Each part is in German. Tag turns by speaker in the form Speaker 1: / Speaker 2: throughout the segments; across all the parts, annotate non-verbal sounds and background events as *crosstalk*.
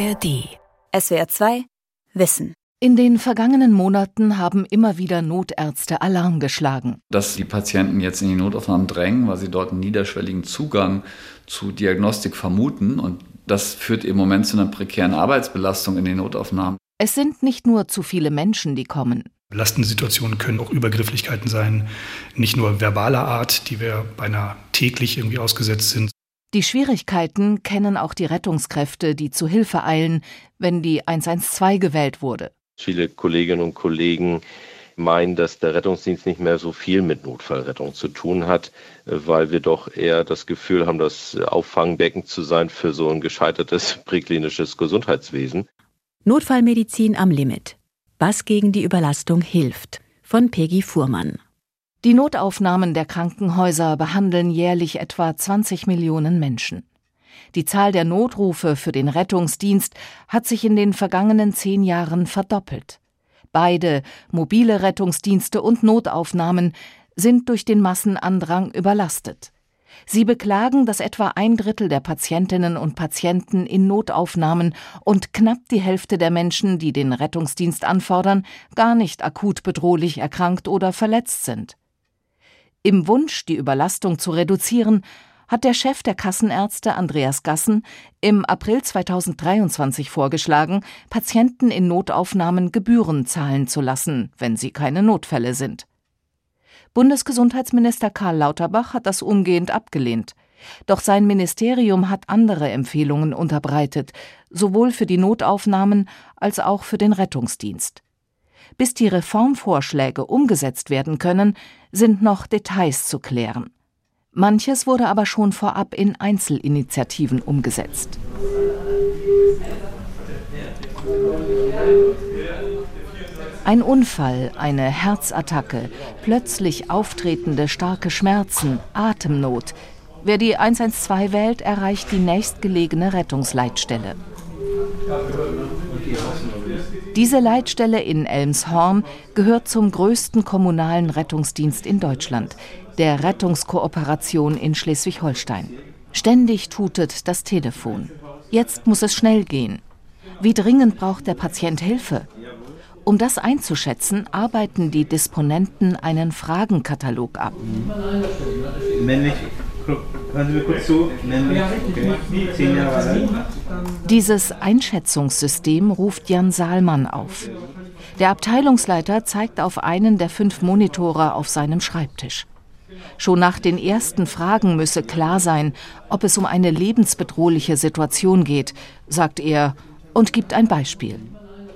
Speaker 1: ARD. SWR 2 Wissen.
Speaker 2: In den vergangenen Monaten haben immer wieder Notärzte Alarm geschlagen.
Speaker 3: Dass die Patienten jetzt in die Notaufnahmen drängen, weil sie dort einen niederschwelligen Zugang zu Diagnostik vermuten. Und das führt im Moment zu einer prekären Arbeitsbelastung in den Notaufnahmen.
Speaker 2: Es sind nicht nur zu viele Menschen, die kommen.
Speaker 4: Belastende Situationen können auch Übergrifflichkeiten sein, nicht nur verbaler Art, die wir beinahe täglich irgendwie ausgesetzt sind.
Speaker 2: Die Schwierigkeiten kennen auch die Rettungskräfte, die zu Hilfe eilen, wenn die 112 gewählt wurde.
Speaker 5: Viele Kolleginnen und Kollegen meinen, dass der Rettungsdienst nicht mehr so viel mit Notfallrettung zu tun hat, weil wir doch eher das Gefühl haben, das Auffangbecken zu sein für so ein gescheitertes *laughs* präklinisches Gesundheitswesen.
Speaker 1: Notfallmedizin am Limit. Was gegen die Überlastung hilft. Von Peggy Fuhrmann.
Speaker 2: Die Notaufnahmen der Krankenhäuser behandeln jährlich etwa 20 Millionen Menschen. Die Zahl der Notrufe für den Rettungsdienst hat sich in den vergangenen zehn Jahren verdoppelt. Beide, mobile Rettungsdienste und Notaufnahmen, sind durch den Massenandrang überlastet. Sie beklagen, dass etwa ein Drittel der Patientinnen und Patienten in Notaufnahmen und knapp die Hälfte der Menschen, die den Rettungsdienst anfordern, gar nicht akut bedrohlich erkrankt oder verletzt sind. Im Wunsch, die Überlastung zu reduzieren, hat der Chef der Kassenärzte Andreas Gassen im April 2023 vorgeschlagen, Patienten in Notaufnahmen Gebühren zahlen zu lassen, wenn sie keine Notfälle sind. Bundesgesundheitsminister Karl Lauterbach hat das umgehend abgelehnt. Doch sein Ministerium hat andere Empfehlungen unterbreitet, sowohl für die Notaufnahmen als auch für den Rettungsdienst. Bis die Reformvorschläge umgesetzt werden können, sind noch Details zu klären. Manches wurde aber schon vorab in Einzelinitiativen umgesetzt. Ein Unfall, eine Herzattacke, plötzlich auftretende starke Schmerzen, Atemnot. Wer die 112 wählt, erreicht die nächstgelegene Rettungsleitstelle. Diese Leitstelle in Elmshorn gehört zum größten kommunalen Rettungsdienst in Deutschland, der Rettungskooperation in Schleswig-Holstein. Ständig tutet das Telefon. Jetzt muss es schnell gehen. Wie dringend braucht der Patient Hilfe? Um das einzuschätzen, arbeiten die Disponenten einen Fragenkatalog ab.
Speaker 6: Männlich, hören Sie mir kurz zu. Okay. Zehn Jahre alt.
Speaker 2: Dieses Einschätzungssystem ruft Jan Saalmann auf. Der Abteilungsleiter zeigt auf einen der fünf Monitore auf seinem Schreibtisch. Schon nach den ersten Fragen müsse klar sein, ob es um eine lebensbedrohliche Situation geht, sagt er und gibt ein Beispiel.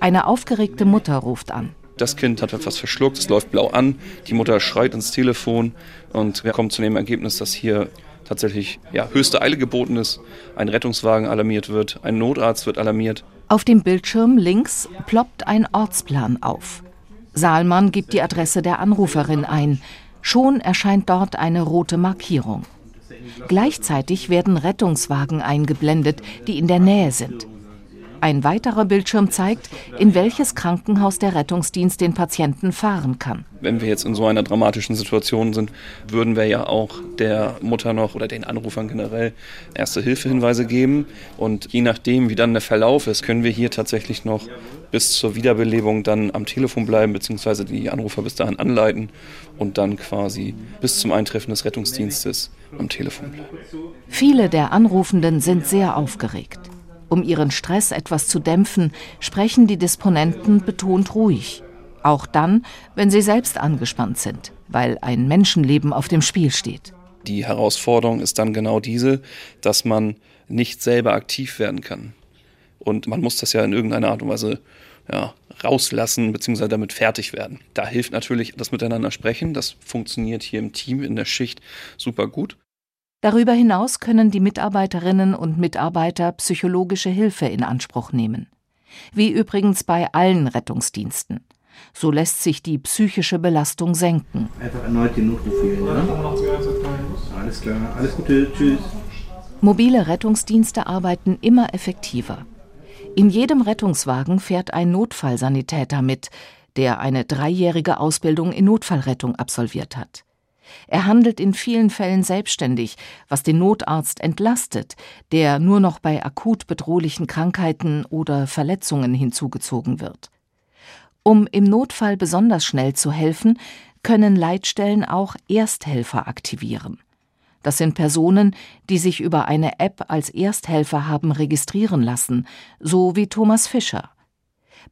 Speaker 2: Eine aufgeregte Mutter ruft an.
Speaker 7: Das Kind hat etwas verschluckt, es läuft blau an, die Mutter schreit ins Telefon und wir kommen zu dem Ergebnis, dass hier tatsächlich ja, höchste Eile geboten ist, ein Rettungswagen alarmiert wird, ein Notarzt wird alarmiert.
Speaker 2: Auf dem Bildschirm links ploppt ein Ortsplan auf. Saalmann gibt die Adresse der Anruferin ein. Schon erscheint dort eine rote Markierung. Gleichzeitig werden Rettungswagen eingeblendet, die in der Nähe sind. Ein weiterer Bildschirm zeigt, in welches Krankenhaus der Rettungsdienst den Patienten fahren kann.
Speaker 7: Wenn wir jetzt in so einer dramatischen Situation sind, würden wir ja auch der Mutter noch oder den Anrufern generell erste Hilfehinweise geben. Und je nachdem, wie dann der Verlauf ist, können wir hier tatsächlich noch bis zur Wiederbelebung dann am Telefon bleiben, beziehungsweise die Anrufer bis dahin anleiten und dann quasi bis zum Eintreffen des Rettungsdienstes am Telefon bleiben.
Speaker 2: Viele der Anrufenden sind sehr aufgeregt. Um ihren Stress etwas zu dämpfen, sprechen die Disponenten betont ruhig. Auch dann, wenn sie selbst angespannt sind, weil ein Menschenleben auf dem Spiel steht.
Speaker 7: Die Herausforderung ist dann genau diese, dass man nicht selber aktiv werden kann. Und man muss das ja in irgendeiner Art und Weise ja, rauslassen bzw. damit fertig werden. Da hilft natürlich das Miteinander sprechen. Das funktioniert hier im Team, in der Schicht super gut.
Speaker 2: Darüber hinaus können die Mitarbeiterinnen und Mitarbeiter psychologische Hilfe in Anspruch nehmen. Wie übrigens bei allen Rettungsdiensten. So lässt sich die psychische Belastung senken.
Speaker 6: Einfach erneut den Notruf wählen, ja? Alles klar, alles Gute, tschüss.
Speaker 2: Mobile Rettungsdienste arbeiten immer effektiver. In jedem Rettungswagen fährt ein Notfallsanitäter mit, der eine dreijährige Ausbildung in Notfallrettung absolviert hat. Er handelt in vielen Fällen selbstständig, was den Notarzt entlastet, der nur noch bei akut bedrohlichen Krankheiten oder Verletzungen hinzugezogen wird. Um im Notfall besonders schnell zu helfen, können Leitstellen auch Ersthelfer aktivieren. Das sind Personen, die sich über eine App als Ersthelfer haben registrieren lassen, so wie Thomas Fischer.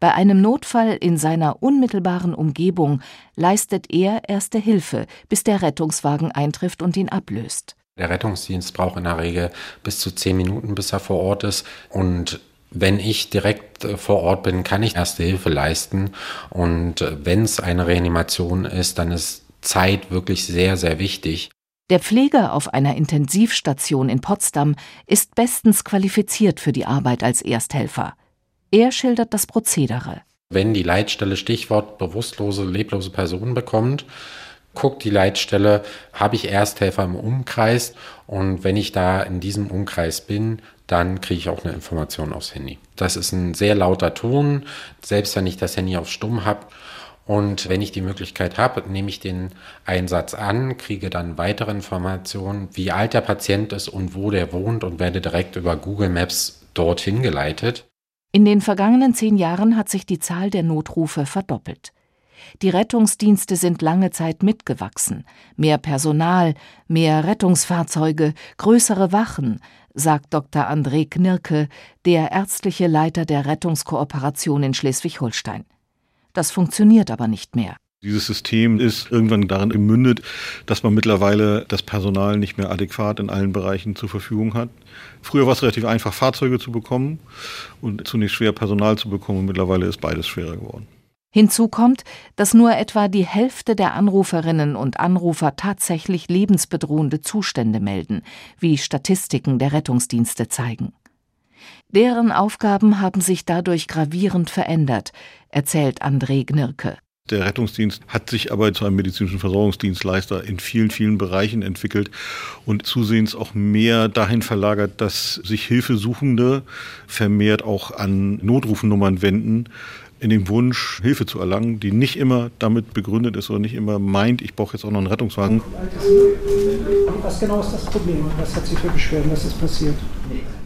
Speaker 2: Bei einem Notfall in seiner unmittelbaren Umgebung leistet er erste Hilfe, bis der Rettungswagen eintrifft und ihn ablöst.
Speaker 8: Der Rettungsdienst braucht in der Regel bis zu zehn Minuten, bis er vor Ort ist. Und wenn ich direkt äh, vor Ort bin, kann ich erste Hilfe leisten. Und äh, wenn es eine Reanimation ist, dann ist Zeit wirklich sehr, sehr wichtig.
Speaker 2: Der Pfleger auf einer Intensivstation in Potsdam ist bestens qualifiziert für die Arbeit als Ersthelfer. Er schildert das Prozedere.
Speaker 8: Wenn die Leitstelle Stichwort bewusstlose, leblose Personen bekommt, guckt die Leitstelle, habe ich Ersthelfer im Umkreis und wenn ich da in diesem Umkreis bin, dann kriege ich auch eine Information aufs Handy. Das ist ein sehr lauter Ton, selbst wenn ich das Handy auf Stumm habe. Und wenn ich die Möglichkeit habe, nehme ich den Einsatz an, kriege dann weitere Informationen, wie alt der Patient ist und wo der wohnt und werde direkt über Google Maps dorthin geleitet.
Speaker 2: In den vergangenen zehn Jahren hat sich die Zahl der Notrufe verdoppelt. Die Rettungsdienste sind lange Zeit mitgewachsen. Mehr Personal, mehr Rettungsfahrzeuge, größere Wachen, sagt Dr. André Knirke, der ärztliche Leiter der Rettungskooperation in Schleswig-Holstein. Das funktioniert aber nicht mehr.
Speaker 9: Dieses System ist irgendwann darin gemündet, dass man mittlerweile das Personal nicht mehr adäquat in allen Bereichen zur Verfügung hat. Früher war es relativ einfach, Fahrzeuge zu bekommen und zunächst schwer Personal zu bekommen. Und mittlerweile ist beides schwerer geworden.
Speaker 2: Hinzu kommt, dass nur etwa die Hälfte der Anruferinnen und Anrufer tatsächlich lebensbedrohende Zustände melden, wie Statistiken der Rettungsdienste zeigen. Deren Aufgaben haben sich dadurch gravierend verändert, erzählt André Gnirke.
Speaker 9: Der Rettungsdienst hat sich aber zu einem medizinischen Versorgungsdienstleister in vielen, vielen Bereichen entwickelt und zusehends auch mehr dahin verlagert, dass sich Hilfesuchende vermehrt auch an Notrufnummern wenden, in dem Wunsch, Hilfe zu erlangen, die nicht immer damit begründet ist oder nicht immer meint, ich brauche jetzt auch noch einen Rettungswagen.
Speaker 10: Was genau ist das Problem? Was hat sie für Beschwerden? Was ist passiert?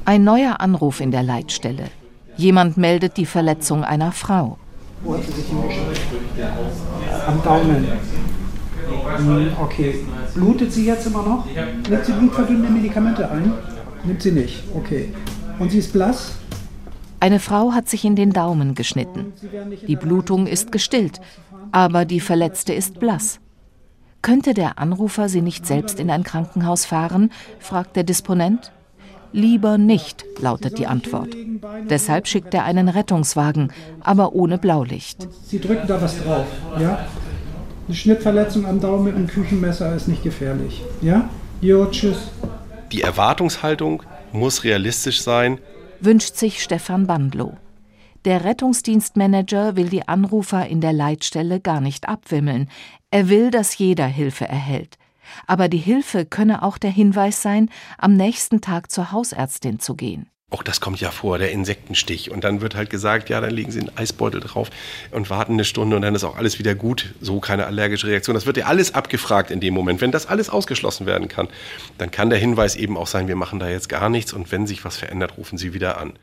Speaker 2: Ein neuer Anruf in der Leitstelle. Jemand meldet die Verletzung einer Frau.
Speaker 10: Wo hat sie sich hingeschnitten? Am Daumen. Hm, okay. Blutet sie jetzt immer noch? Nimmt sie blutverdünnende Medikamente ein? Nimmt sie nicht. Okay. Und sie ist blass?
Speaker 2: Eine Frau hat sich in den Daumen geschnitten. Die Blutung ist gestillt, aber die Verletzte ist blass. Könnte der Anrufer sie nicht selbst in ein Krankenhaus fahren? fragt der Disponent. Lieber nicht, lautet die Antwort. Deshalb schickt er einen Rettungswagen, aber ohne Blaulicht.
Speaker 10: Sie drücken da was drauf, ja? Eine Schnittverletzung am Daumen mit einem Küchenmesser ist nicht gefährlich, ja? Jo, tschüss.
Speaker 11: Die Erwartungshaltung muss realistisch sein.
Speaker 2: Wünscht sich Stefan Bandlow. Der Rettungsdienstmanager will die Anrufer in der Leitstelle gar nicht abwimmeln. Er will, dass jeder Hilfe erhält. Aber die Hilfe könne auch der Hinweis sein, am nächsten Tag zur Hausärztin zu gehen.
Speaker 11: Auch das kommt ja vor, der Insektenstich. Und dann wird halt gesagt, ja, dann legen Sie einen Eisbeutel drauf und warten eine Stunde und dann ist auch alles wieder gut. So keine allergische Reaktion. Das wird ja alles abgefragt in dem Moment. Wenn das alles ausgeschlossen werden kann, dann kann der Hinweis eben auch sein, wir machen da jetzt gar nichts und wenn sich was verändert, rufen Sie wieder an.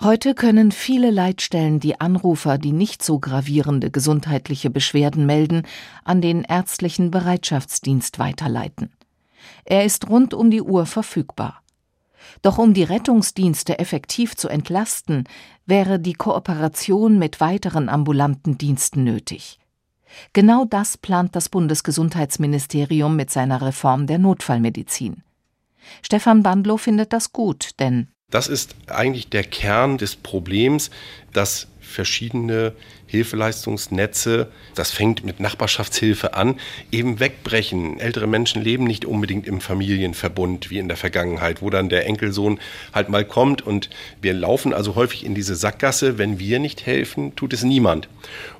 Speaker 2: Heute können viele Leitstellen die Anrufer, die nicht so gravierende gesundheitliche Beschwerden melden, an den ärztlichen Bereitschaftsdienst weiterleiten. Er ist rund um die Uhr verfügbar. Doch um die Rettungsdienste effektiv zu entlasten, wäre die Kooperation mit weiteren ambulanten Diensten nötig. Genau das plant das Bundesgesundheitsministerium mit seiner Reform der Notfallmedizin. Stefan Bandlow findet das gut, denn
Speaker 11: das ist eigentlich der Kern des Problems, dass verschiedene Hilfeleistungsnetze, das fängt mit Nachbarschaftshilfe an, eben wegbrechen. Ältere Menschen leben nicht unbedingt im Familienverbund wie in der Vergangenheit, wo dann der Enkelsohn halt mal kommt und wir laufen also häufig in diese Sackgasse, wenn wir nicht helfen, tut es niemand.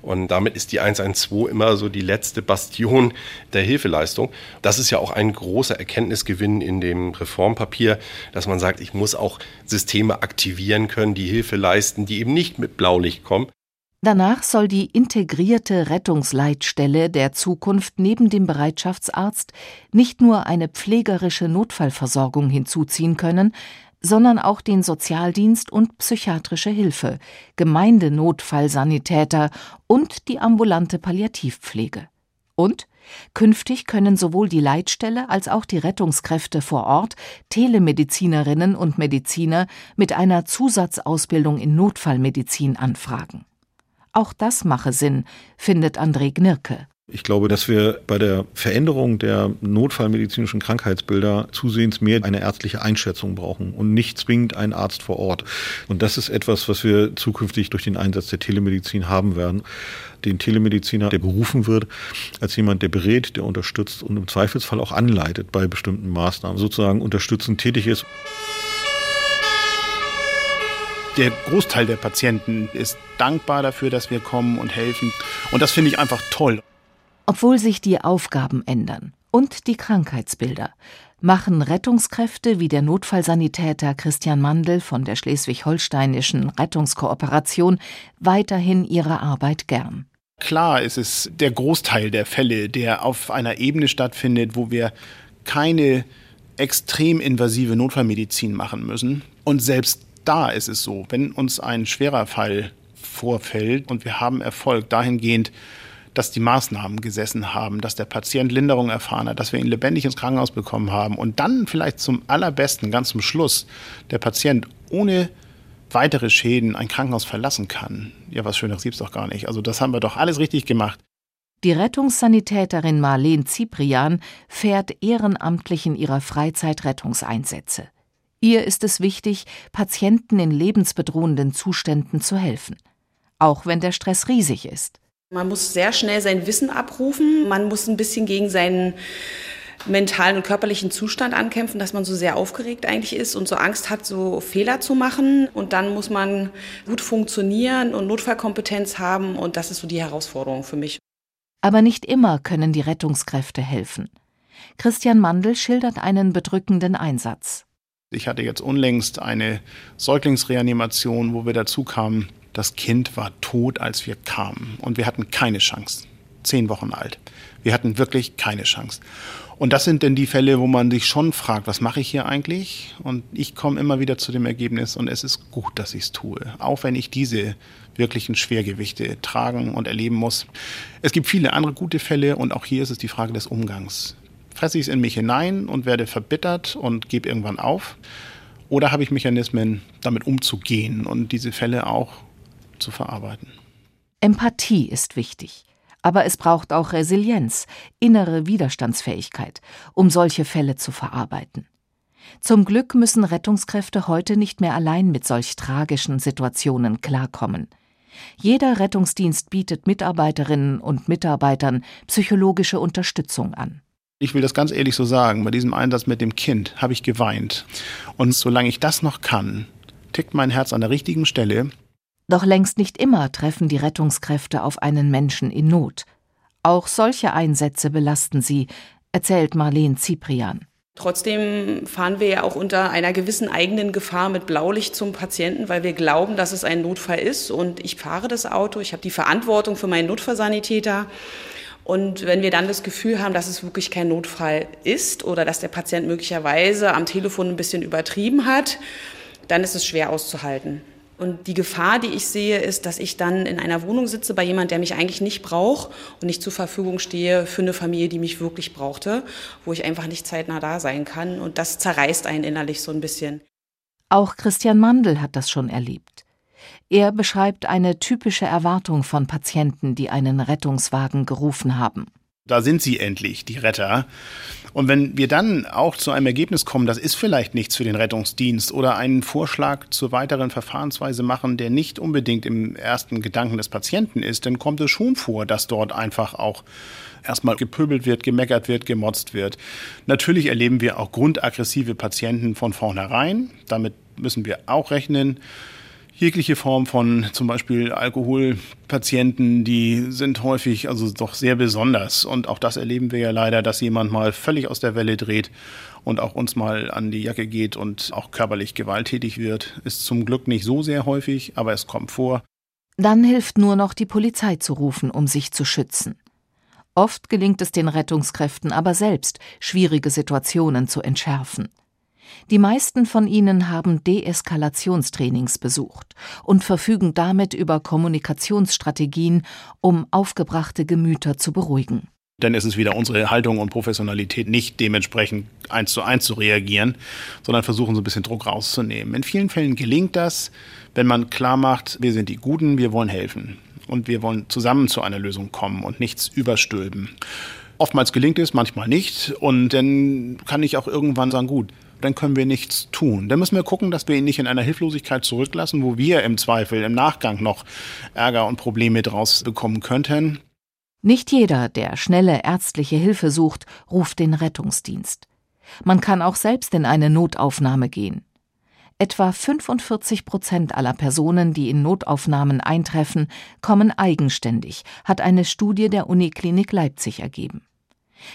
Speaker 11: Und damit ist die 112 immer so die letzte Bastion der Hilfeleistung. Das ist ja auch ein großer Erkenntnisgewinn in dem Reformpapier, dass man sagt, ich muss auch Systeme aktivieren können, die Hilfe leisten, die eben nicht mit Blaulicht kommen.
Speaker 2: Danach soll die integrierte Rettungsleitstelle der Zukunft neben dem Bereitschaftsarzt nicht nur eine pflegerische Notfallversorgung hinzuziehen können, sondern auch den Sozialdienst und psychiatrische Hilfe, Gemeindenotfallsanitäter und die ambulante Palliativpflege. Und künftig können sowohl die Leitstelle als auch die Rettungskräfte vor Ort Telemedizinerinnen und Mediziner mit einer Zusatzausbildung in Notfallmedizin anfragen. Auch das mache Sinn, findet André Gnirke.
Speaker 9: Ich glaube, dass wir bei der Veränderung der notfallmedizinischen Krankheitsbilder zusehends mehr eine ärztliche Einschätzung brauchen und nicht zwingend einen Arzt vor Ort. Und das ist etwas, was wir zukünftig durch den Einsatz der Telemedizin haben werden. Den Telemediziner, der berufen wird, als jemand, der berät, der unterstützt und im Zweifelsfall auch anleitet bei bestimmten Maßnahmen, sozusagen unterstützend tätig ist.
Speaker 12: Der Großteil der Patienten ist dankbar dafür, dass wir kommen und helfen. Und das finde ich einfach toll.
Speaker 2: Obwohl sich die Aufgaben ändern und die Krankheitsbilder, machen Rettungskräfte wie der Notfallsanitäter Christian Mandl von der schleswig-holsteinischen Rettungskooperation weiterhin ihre Arbeit gern.
Speaker 12: Klar ist es der Großteil der Fälle, der auf einer Ebene stattfindet, wo wir keine extrem invasive Notfallmedizin machen müssen. Und selbst da ist es so, wenn uns ein schwerer Fall vorfällt und wir haben Erfolg dahingehend, dass die Maßnahmen gesessen haben, dass der Patient Linderung erfahren hat, dass wir ihn lebendig ins Krankenhaus bekommen haben und dann vielleicht zum allerbesten, ganz zum Schluss, der Patient ohne weitere Schäden ein Krankenhaus verlassen kann. Ja, was Schöneres gibt's doch gar nicht. Also das haben wir doch alles richtig gemacht.
Speaker 2: Die Rettungssanitäterin Marlene Ziprian fährt ehrenamtlich in ihrer Freizeit Rettungseinsätze. Ihr ist es wichtig, Patienten in lebensbedrohenden Zuständen zu helfen, auch wenn der Stress riesig ist.
Speaker 13: Man muss sehr schnell sein Wissen abrufen, man muss ein bisschen gegen seinen mentalen und körperlichen Zustand ankämpfen, dass man so sehr aufgeregt eigentlich ist und so Angst hat, so Fehler zu machen. Und dann muss man gut funktionieren und Notfallkompetenz haben. Und das ist so die Herausforderung für mich.
Speaker 2: Aber nicht immer können die Rettungskräfte helfen. Christian Mandl schildert einen bedrückenden Einsatz.
Speaker 12: Ich hatte jetzt unlängst eine Säuglingsreanimation, wo wir dazu kamen, das Kind war tot, als wir kamen. Und wir hatten keine Chance. Zehn Wochen alt. Wir hatten wirklich keine Chance. Und das sind denn die Fälle, wo man sich schon fragt, was mache ich hier eigentlich? Und ich komme immer wieder zu dem Ergebnis, und es ist gut, dass ich es tue, auch wenn ich diese wirklichen Schwergewichte tragen und erleben muss. Es gibt viele andere gute Fälle und auch hier ist es die Frage des Umgangs fresse ich es in mich hinein und werde verbittert und gebe irgendwann auf? Oder habe ich Mechanismen, damit umzugehen und diese Fälle auch zu verarbeiten?
Speaker 2: Empathie ist wichtig. Aber es braucht auch Resilienz, innere Widerstandsfähigkeit, um solche Fälle zu verarbeiten. Zum Glück müssen Rettungskräfte heute nicht mehr allein mit solch tragischen Situationen klarkommen. Jeder Rettungsdienst bietet Mitarbeiterinnen und Mitarbeitern psychologische Unterstützung an.
Speaker 12: Ich will das ganz ehrlich so sagen, bei diesem Einsatz mit dem Kind habe ich geweint. Und solange ich das noch kann, tickt mein Herz an der richtigen Stelle.
Speaker 2: Doch längst nicht immer treffen die Rettungskräfte auf einen Menschen in Not. Auch solche Einsätze belasten sie, erzählt Marlene Ziprian.
Speaker 13: Trotzdem fahren wir ja auch unter einer gewissen eigenen Gefahr mit Blaulicht zum Patienten, weil wir glauben, dass es ein Notfall ist. Und ich fahre das Auto, ich habe die Verantwortung für meinen Notfallsanitäter. Und wenn wir dann das Gefühl haben, dass es wirklich kein Notfall ist oder dass der Patient möglicherweise am Telefon ein bisschen übertrieben hat, dann ist es schwer auszuhalten. Und die Gefahr, die ich sehe, ist, dass ich dann in einer Wohnung sitze bei jemand, der mich eigentlich nicht braucht und nicht zur Verfügung stehe für eine Familie, die mich wirklich brauchte, wo ich einfach nicht zeitnah da sein kann. Und das zerreißt einen innerlich so ein bisschen.
Speaker 2: Auch Christian Mandl hat das schon erlebt. Er beschreibt eine typische Erwartung von Patienten, die einen Rettungswagen gerufen haben.
Speaker 12: Da sind sie endlich, die Retter. Und wenn wir dann auch zu einem Ergebnis kommen, das ist vielleicht nichts für den Rettungsdienst oder einen Vorschlag zur weiteren Verfahrensweise machen, der nicht unbedingt im ersten Gedanken des Patienten ist, dann kommt es schon vor, dass dort einfach auch erstmal gepöbelt wird, gemeckert wird, gemotzt wird. Natürlich erleben wir auch grundaggressive Patienten von vornherein. Damit müssen wir auch rechnen jegliche Form von zum Beispiel Alkoholpatienten, die sind häufig also doch sehr besonders. Und auch das erleben wir ja leider, dass jemand mal völlig aus der Welle dreht und auch uns mal an die Jacke geht und auch körperlich gewalttätig wird. Ist zum Glück nicht so sehr häufig, aber es kommt vor.
Speaker 2: Dann hilft nur noch die Polizei zu rufen, um sich zu schützen. Oft gelingt es den Rettungskräften aber selbst, schwierige Situationen zu entschärfen. Die meisten von ihnen haben Deeskalationstrainings besucht und verfügen damit über Kommunikationsstrategien, um aufgebrachte Gemüter zu beruhigen.
Speaker 12: Dann ist es wieder unsere Haltung und Professionalität, nicht dementsprechend eins zu eins zu reagieren, sondern versuchen so ein bisschen Druck rauszunehmen. In vielen Fällen gelingt das, wenn man klar macht, wir sind die Guten, wir wollen helfen und wir wollen zusammen zu einer Lösung kommen und nichts überstülpen. Oftmals gelingt es, manchmal nicht. Und dann kann ich auch irgendwann sagen, gut, dann können wir nichts tun. Dann müssen wir gucken, dass wir ihn nicht in einer Hilflosigkeit zurücklassen, wo wir im Zweifel im Nachgang noch Ärger und Probleme draus bekommen könnten.
Speaker 2: Nicht jeder, der schnelle ärztliche Hilfe sucht, ruft den Rettungsdienst. Man kann auch selbst in eine Notaufnahme gehen. Etwa 45 Prozent aller Personen, die in Notaufnahmen eintreffen, kommen eigenständig, hat eine Studie der Uniklinik Leipzig ergeben.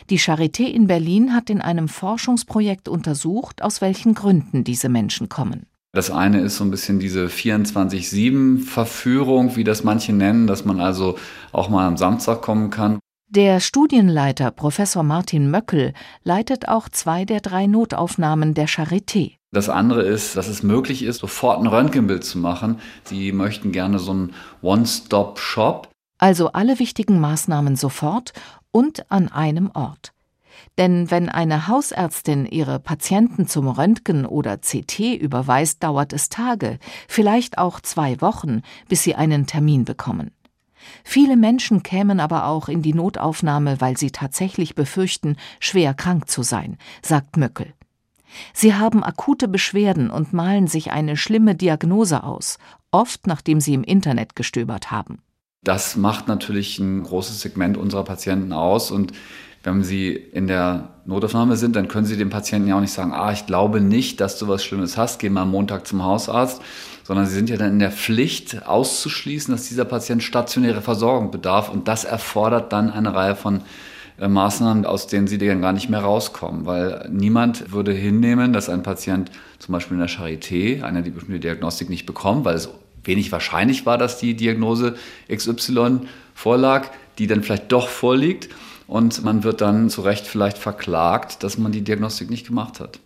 Speaker 2: Die Charité in Berlin hat in einem Forschungsprojekt untersucht, aus welchen Gründen diese Menschen kommen.
Speaker 3: Das eine ist so ein bisschen diese 24-7-Verführung, wie das manche nennen, dass man also auch mal am Samstag kommen kann.
Speaker 2: Der Studienleiter Professor Martin Möckel leitet auch zwei der drei Notaufnahmen der Charité.
Speaker 3: Das andere ist, dass es möglich ist, sofort ein Röntgenbild zu machen. Sie möchten gerne so einen One-Stop-Shop.
Speaker 2: Also alle wichtigen Maßnahmen sofort und an einem Ort. Denn wenn eine Hausärztin ihre Patienten zum Röntgen oder CT überweist, dauert es Tage, vielleicht auch zwei Wochen, bis sie einen Termin bekommen. Viele Menschen kämen aber auch in die Notaufnahme, weil sie tatsächlich befürchten, schwer krank zu sein, sagt Möckel. Sie haben akute Beschwerden und malen sich eine schlimme Diagnose aus, oft nachdem sie im Internet gestöbert haben.
Speaker 3: Das macht natürlich ein großes Segment unserer Patienten aus. Und wenn Sie in der Notaufnahme sind, dann können Sie dem Patienten ja auch nicht sagen, ah, ich glaube nicht, dass du was Schlimmes hast, geh mal am Montag zum Hausarzt, sondern Sie sind ja dann in der Pflicht auszuschließen, dass dieser Patient stationäre Versorgung bedarf. Und das erfordert dann eine Reihe von äh, Maßnahmen, aus denen sie dann gar nicht mehr rauskommen, weil niemand würde hinnehmen, dass ein Patient zum Beispiel in der Charité eine bestimmte Diagnostik nicht bekommt, weil es wenig wahrscheinlich war, dass die Diagnose XY vorlag, die dann vielleicht doch vorliegt und man wird dann zu Recht vielleicht verklagt, dass man die Diagnostik nicht gemacht hat.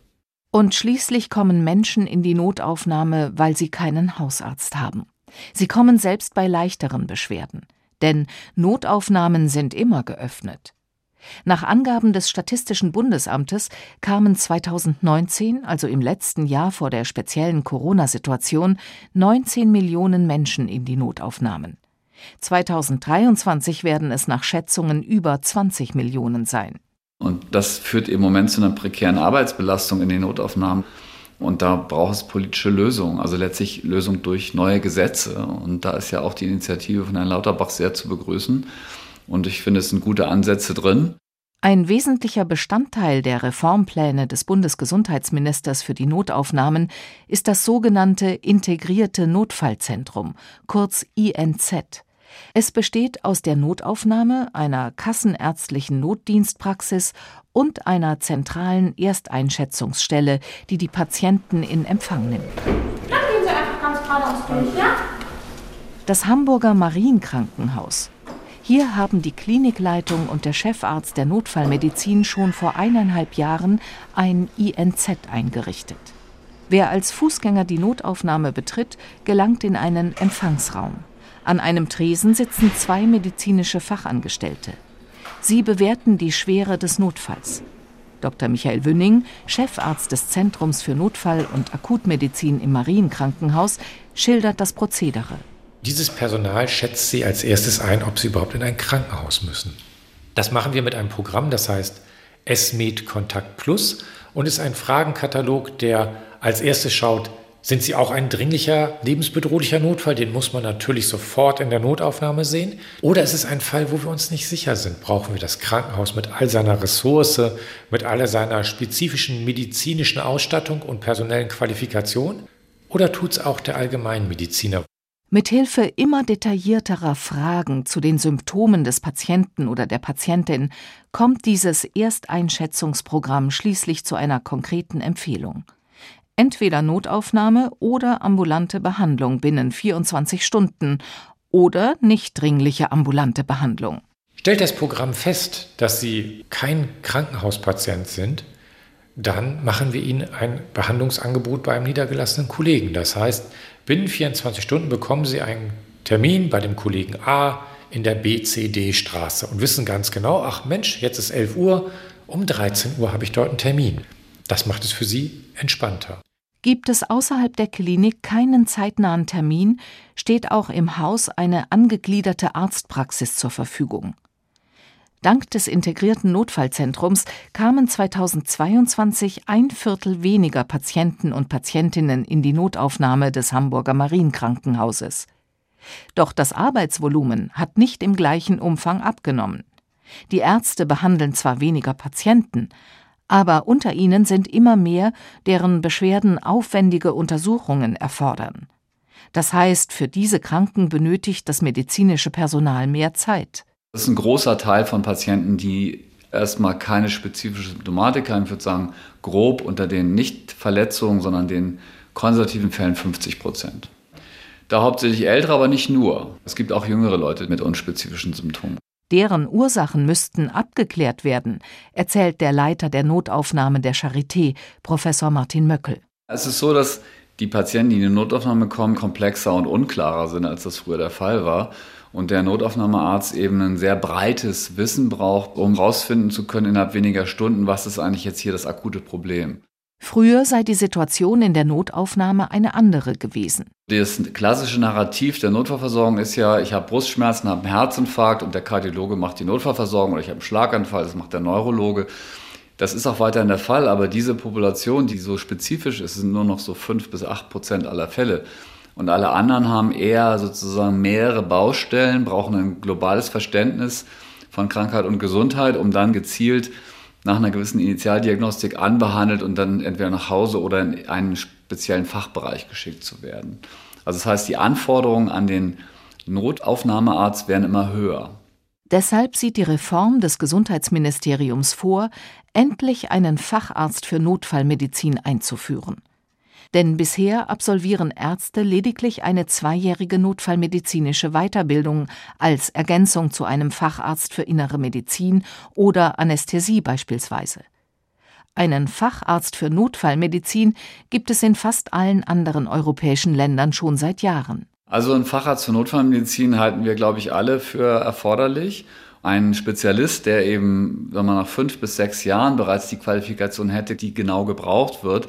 Speaker 2: Und schließlich kommen Menschen in die Notaufnahme, weil sie keinen Hausarzt haben. Sie kommen selbst bei leichteren Beschwerden. Denn Notaufnahmen sind immer geöffnet. Nach Angaben des Statistischen Bundesamtes kamen 2019, also im letzten Jahr vor der speziellen Corona-Situation, 19 Millionen Menschen in die Notaufnahmen. 2023 werden es nach Schätzungen über 20 Millionen sein.
Speaker 3: Und das führt im Moment zu einer prekären Arbeitsbelastung in den Notaufnahmen. Und da braucht es politische Lösungen, also letztlich Lösung durch neue Gesetze. Und da ist ja auch die Initiative von Herrn Lauterbach sehr zu begrüßen. Und ich finde, es sind gute Ansätze drin.
Speaker 2: Ein wesentlicher Bestandteil der Reformpläne des Bundesgesundheitsministers für die Notaufnahmen ist das sogenannte Integrierte Notfallzentrum, kurz INZ. Es besteht aus der Notaufnahme, einer kassenärztlichen Notdienstpraxis und einer zentralen Ersteinschätzungsstelle, die die Patienten in Empfang nimmt. Dann gehen Sie einfach ganz geradeaus durch, ja? Das Hamburger Marienkrankenhaus hier haben die Klinikleitung und der Chefarzt der Notfallmedizin schon vor eineinhalb Jahren ein INZ eingerichtet. Wer als Fußgänger die Notaufnahme betritt, gelangt in einen Empfangsraum. An einem Tresen sitzen zwei medizinische Fachangestellte. Sie bewerten die Schwere des Notfalls. Dr. Michael Wünning, Chefarzt des Zentrums für Notfall- und Akutmedizin im Marienkrankenhaus, schildert das Prozedere.
Speaker 14: Dieses Personal schätzt sie als erstes ein, ob sie überhaupt in ein Krankenhaus müssen. Das machen wir mit einem Programm, das heißt SMED Kontakt Plus und ist ein Fragenkatalog, der als erstes schaut, sind Sie auch ein dringlicher, lebensbedrohlicher Notfall? Den muss man natürlich sofort in der Notaufnahme sehen. Oder ist es ein Fall, wo wir uns nicht sicher sind? Brauchen wir das Krankenhaus mit all seiner Ressource, mit all seiner spezifischen medizinischen Ausstattung und personellen Qualifikation? Oder tut es auch der Allgemeinmediziner?
Speaker 2: Mithilfe immer detaillierterer Fragen zu den Symptomen des Patienten oder der Patientin kommt dieses Ersteinschätzungsprogramm schließlich zu einer konkreten Empfehlung. Entweder Notaufnahme oder ambulante Behandlung binnen 24 Stunden oder nicht dringliche ambulante Behandlung.
Speaker 14: Stellt das Programm fest, dass Sie kein Krankenhauspatient sind, dann machen wir Ihnen ein Behandlungsangebot bei einem niedergelassenen Kollegen. Das heißt, binnen 24 Stunden bekommen Sie einen Termin bei dem Kollegen A in der BCD-Straße und wissen ganz genau, ach Mensch, jetzt ist 11 Uhr, um 13 Uhr habe ich dort einen Termin. Das macht es für Sie entspannter.
Speaker 2: Gibt es außerhalb der Klinik keinen zeitnahen Termin, steht auch im Haus eine angegliederte Arztpraxis zur Verfügung. Dank des integrierten Notfallzentrums kamen 2022 ein Viertel weniger Patienten und Patientinnen in die Notaufnahme des Hamburger Marienkrankenhauses. Doch das Arbeitsvolumen hat nicht im gleichen Umfang abgenommen. Die Ärzte behandeln zwar weniger Patienten, aber unter ihnen sind immer mehr, deren Beschwerden aufwendige Untersuchungen erfordern. Das heißt, für diese Kranken benötigt das medizinische Personal mehr Zeit.
Speaker 3: Das ist ein großer Teil von Patienten, die erstmal keine spezifische Symptomatik haben. Ich würde sagen, grob unter den nicht Verletzungen, sondern den konservativen Fällen 50 Prozent. Da hauptsächlich ältere, aber nicht nur. Es gibt auch jüngere Leute mit unspezifischen Symptomen.
Speaker 2: Deren Ursachen müssten abgeklärt werden, erzählt der Leiter der Notaufnahmen der Charité, Professor Martin Möckel.
Speaker 3: Es ist so, dass die Patienten, die in die Notaufnahme kommen, komplexer und unklarer sind, als das früher der Fall war. Und der Notaufnahmearzt eben ein sehr breites Wissen braucht, um herausfinden zu können innerhalb weniger Stunden, was ist eigentlich jetzt hier das akute Problem.
Speaker 2: Früher sei die Situation in der Notaufnahme eine andere gewesen.
Speaker 3: Das klassische Narrativ der Notfallversorgung ist ja, ich habe Brustschmerzen, habe einen Herzinfarkt und der Kardiologe macht die Notfallversorgung oder ich habe einen Schlaganfall, das macht der Neurologe. Das ist auch weiterhin der Fall, aber diese Population, die so spezifisch ist, sind nur noch so fünf bis acht Prozent aller Fälle. Und alle anderen haben eher sozusagen mehrere Baustellen, brauchen ein globales Verständnis von Krankheit und Gesundheit, um dann gezielt nach einer gewissen Initialdiagnostik anbehandelt und dann entweder nach Hause oder in einen speziellen Fachbereich geschickt zu werden. Also das heißt, die Anforderungen an den Notaufnahmearzt werden immer höher.
Speaker 2: Deshalb sieht die Reform des Gesundheitsministeriums vor, endlich einen Facharzt für Notfallmedizin einzuführen. Denn bisher absolvieren Ärzte lediglich eine zweijährige notfallmedizinische Weiterbildung als Ergänzung zu einem Facharzt für innere Medizin oder Anästhesie beispielsweise. Einen Facharzt für Notfallmedizin gibt es in fast allen anderen europäischen Ländern schon seit Jahren.
Speaker 3: Also ein Facharzt für Notfallmedizin halten wir, glaube ich, alle für erforderlich. Ein Spezialist, der eben, wenn man nach fünf bis sechs Jahren bereits die Qualifikation hätte, die genau gebraucht wird,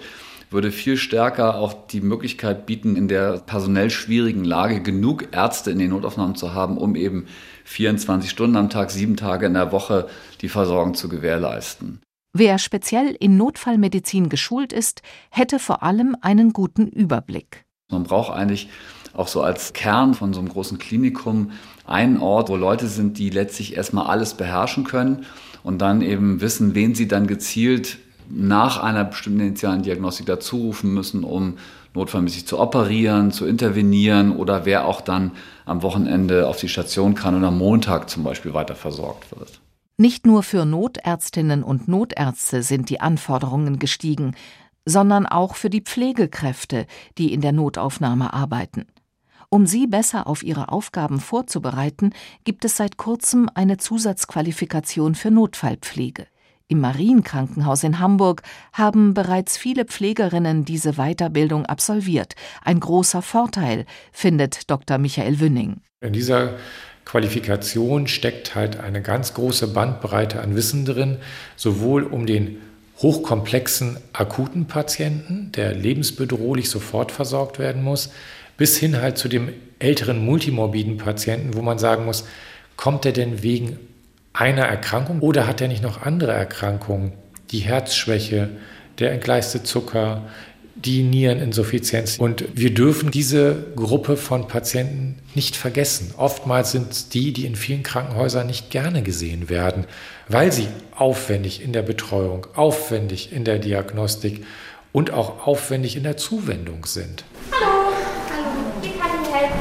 Speaker 3: würde viel stärker auch die Möglichkeit bieten, in der personell schwierigen Lage genug Ärzte in den Notaufnahmen zu haben, um eben 24 Stunden am Tag, sieben Tage in der Woche die Versorgung zu gewährleisten.
Speaker 2: Wer speziell in Notfallmedizin geschult ist, hätte vor allem einen guten Überblick.
Speaker 3: Man braucht eigentlich auch so als Kern von so einem großen Klinikum einen Ort, wo Leute sind, die letztlich erstmal alles beherrschen können und dann eben wissen, wen sie dann gezielt nach einer bestimmten initialen Diagnostik dazurufen müssen, um notfallmäßig zu operieren, zu intervenieren oder wer auch dann am Wochenende auf die Station kann und am Montag zum Beispiel weiter versorgt wird.
Speaker 2: Nicht nur für Notärztinnen und Notärzte sind die Anforderungen gestiegen, sondern auch für die Pflegekräfte, die in der Notaufnahme arbeiten. Um sie besser auf ihre Aufgaben vorzubereiten, gibt es seit kurzem eine Zusatzqualifikation für Notfallpflege. Im Marienkrankenhaus in Hamburg haben bereits viele Pflegerinnen diese Weiterbildung absolviert. Ein großer Vorteil, findet Dr. Michael Wünning.
Speaker 14: In dieser Qualifikation steckt halt eine ganz große Bandbreite an Wissen drin, sowohl um den hochkomplexen akuten Patienten, der lebensbedrohlich sofort versorgt werden muss, bis hin halt zu dem älteren multimorbiden Patienten, wo man sagen muss, kommt er denn wegen einer Erkrankung oder hat er nicht noch andere Erkrankungen? Die Herzschwäche, der entgleiste Zucker, die Niereninsuffizienz. Und wir dürfen diese Gruppe von Patienten nicht vergessen. Oftmals sind es die, die in vielen Krankenhäusern nicht gerne gesehen werden, weil sie aufwendig in der Betreuung, aufwendig in der Diagnostik und auch aufwendig in der Zuwendung sind.
Speaker 15: Hallo, hallo, wie kann ich helfen?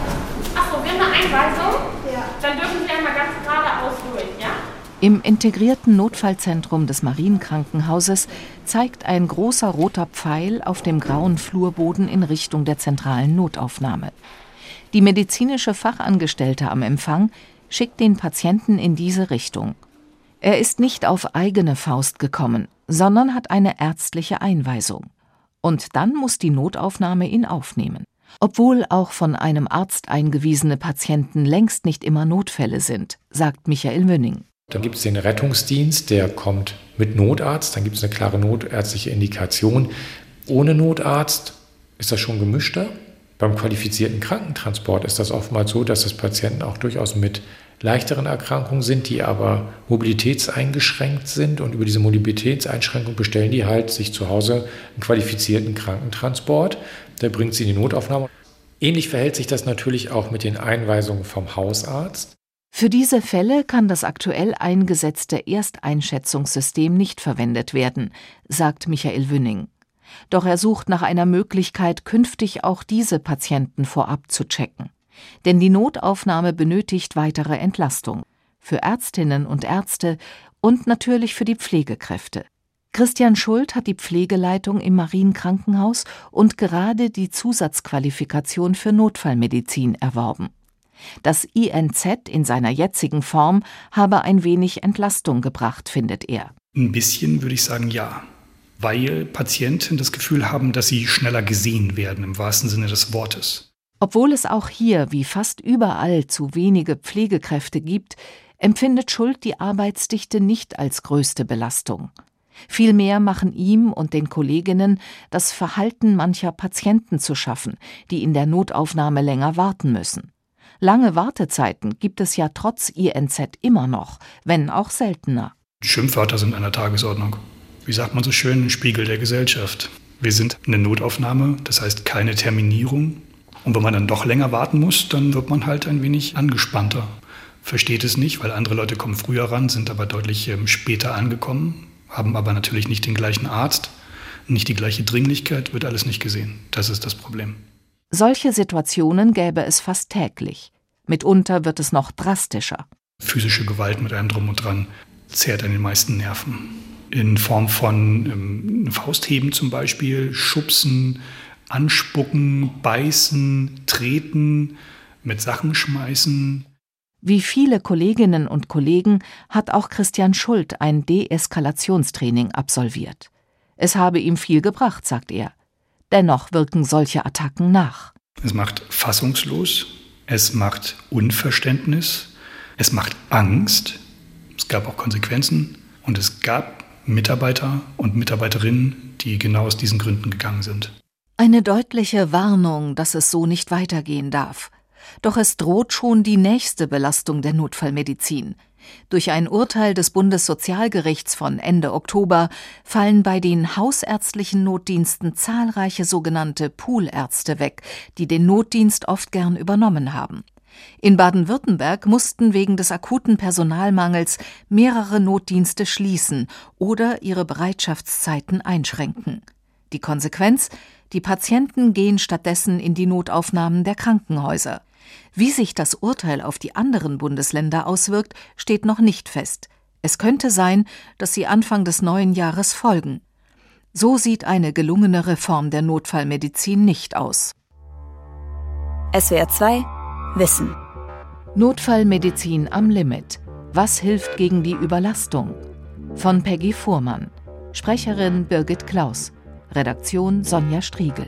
Speaker 15: Achso, wir haben eine Einweisung? Ja. Dann dürfen Sie einmal ganz geradeaus durch?
Speaker 2: Im integrierten Notfallzentrum des Marienkrankenhauses zeigt ein großer roter Pfeil auf dem grauen Flurboden in Richtung der zentralen Notaufnahme. Die medizinische Fachangestellte am Empfang schickt den Patienten in diese Richtung. Er ist nicht auf eigene Faust gekommen, sondern hat eine ärztliche Einweisung. Und dann muss die Notaufnahme ihn aufnehmen. Obwohl auch von einem Arzt eingewiesene Patienten längst nicht immer Notfälle sind, sagt Michael Wünning.
Speaker 14: Dann gibt es den Rettungsdienst, der kommt mit Notarzt, dann gibt es eine klare notärztliche Indikation. Ohne Notarzt ist das schon gemischter. Beim qualifizierten Krankentransport ist das oftmals so, dass das Patienten auch durchaus mit leichteren Erkrankungen sind, die aber mobilitätseingeschränkt sind und über diese Mobilitätseinschränkung bestellen die halt sich zu Hause einen qualifizierten Krankentransport. Der bringt sie in die Notaufnahme. Ähnlich verhält sich das natürlich auch mit den Einweisungen vom Hausarzt.
Speaker 2: Für diese Fälle kann das aktuell eingesetzte Ersteinschätzungssystem nicht verwendet werden, sagt Michael Wünning. Doch er sucht nach einer Möglichkeit, künftig auch diese Patienten vorab zu checken. Denn die Notaufnahme benötigt weitere Entlastung. Für Ärztinnen und Ärzte und natürlich für die Pflegekräfte. Christian Schuld hat die Pflegeleitung im Marienkrankenhaus und gerade die Zusatzqualifikation für Notfallmedizin erworben. Das INZ in seiner jetzigen Form habe ein wenig Entlastung gebracht, findet er.
Speaker 4: Ein bisschen würde ich sagen, ja. Weil Patienten das Gefühl haben, dass sie schneller gesehen werden, im wahrsten Sinne des Wortes.
Speaker 2: Obwohl es auch hier, wie fast überall, zu wenige Pflegekräfte gibt, empfindet Schuld die Arbeitsdichte nicht als größte Belastung. Vielmehr machen ihm und den Kolleginnen das Verhalten mancher Patienten zu schaffen, die in der Notaufnahme länger warten müssen. Lange Wartezeiten gibt es ja trotz INZ immer noch, wenn auch seltener.
Speaker 4: Schimpfwörter sind an der Tagesordnung. Wie sagt man so schön, ein Spiegel der Gesellschaft. Wir sind eine Notaufnahme, das heißt keine Terminierung. Und wenn man dann doch länger warten muss, dann wird man halt ein wenig angespannter. Versteht es nicht, weil andere Leute kommen früher ran, sind aber deutlich ähm, später angekommen, haben aber natürlich nicht den gleichen Arzt, nicht die gleiche Dringlichkeit, wird alles nicht gesehen. Das ist das Problem.
Speaker 2: Solche Situationen gäbe es fast täglich. Mitunter wird es noch drastischer.
Speaker 4: Physische Gewalt mit einem Drum und Dran zehrt an den meisten Nerven. In Form von ähm, Faustheben zum Beispiel, Schubsen, Anspucken, Beißen, Treten, mit Sachen schmeißen.
Speaker 2: Wie viele Kolleginnen und Kollegen hat auch Christian Schuld ein Deeskalationstraining absolviert. Es habe ihm viel gebracht, sagt er. Dennoch wirken solche Attacken nach.
Speaker 4: Es macht fassungslos, es macht Unverständnis, es macht Angst. Es gab auch Konsequenzen und es gab Mitarbeiter und Mitarbeiterinnen, die genau aus diesen Gründen gegangen sind.
Speaker 2: Eine deutliche Warnung, dass es so nicht weitergehen darf. Doch es droht schon die nächste Belastung der Notfallmedizin. Durch ein Urteil des Bundessozialgerichts von Ende Oktober fallen bei den hausärztlichen Notdiensten zahlreiche sogenannte Poolärzte weg, die den Notdienst oft gern übernommen haben. In Baden-Württemberg mussten wegen des akuten Personalmangels mehrere Notdienste schließen oder ihre Bereitschaftszeiten einschränken. Die Konsequenz die Patienten gehen stattdessen in die Notaufnahmen der Krankenhäuser. Wie sich das Urteil auf die anderen Bundesländer auswirkt, steht noch nicht fest. Es könnte sein, dass sie Anfang des neuen Jahres folgen. So sieht eine gelungene Reform der Notfallmedizin nicht aus.
Speaker 16: SWR 2 Wissen
Speaker 2: Notfallmedizin am Limit. Was hilft gegen die Überlastung? Von Peggy Fuhrmann. Sprecherin Birgit Klaus. Redaktion Sonja Striegel.